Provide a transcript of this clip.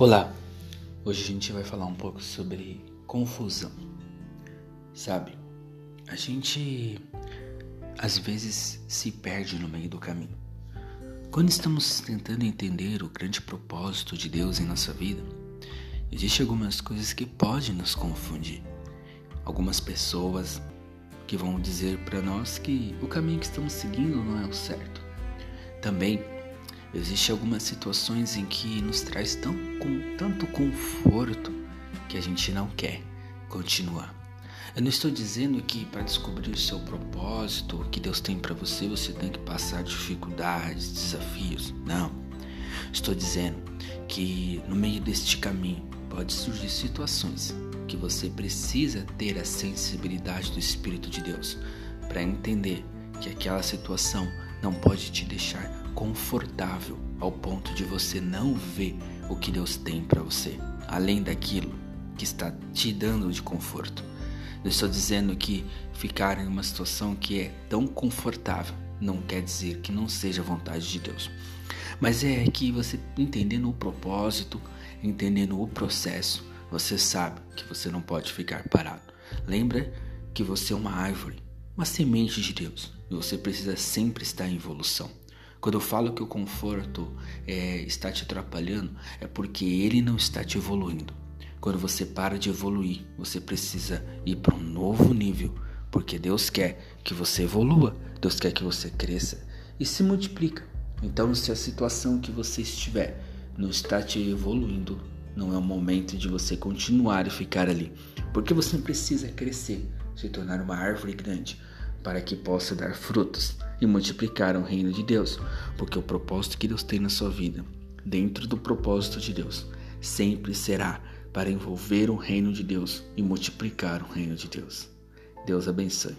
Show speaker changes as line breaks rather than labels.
Olá, hoje a gente vai falar um pouco sobre confusão. Sabe, a gente às vezes se perde no meio do caminho. Quando estamos tentando entender o grande propósito de Deus em nossa vida, existem algumas coisas que podem nos confundir. Algumas pessoas que vão dizer para nós que o caminho que estamos seguindo não é o certo. Também Existem algumas situações em que nos traz tão, com tanto conforto que a gente não quer continuar. Eu não estou dizendo que para descobrir o seu propósito, o que Deus tem para você, você tem que passar dificuldades, desafios. Não. Estou dizendo que no meio deste caminho pode surgir situações que você precisa ter a sensibilidade do Espírito de Deus para entender que aquela situação não pode te deixar confortável ao ponto de você não ver o que Deus tem para você, além daquilo que está te dando de conforto. Eu estou dizendo que ficar em uma situação que é tão confortável não quer dizer que não seja vontade de Deus. Mas é que você entendendo o propósito, entendendo o processo, você sabe que você não pode ficar parado. Lembra que você é uma árvore, uma semente de Deus, e você precisa sempre estar em evolução. Quando eu falo que o conforto é, está te atrapalhando, é porque ele não está te evoluindo. Quando você para de evoluir, você precisa ir para um novo nível, porque Deus quer que você evolua, Deus quer que você cresça e se multiplica. Então, se a situação que você estiver não está te evoluindo, não é o momento de você continuar e ficar ali, porque você precisa crescer, se tornar uma árvore grande, para que possa dar frutos e multiplicar o reino de Deus, porque o propósito que Deus tem na sua vida, dentro do propósito de Deus, sempre será para envolver o reino de Deus e multiplicar o reino de Deus. Deus abençoe.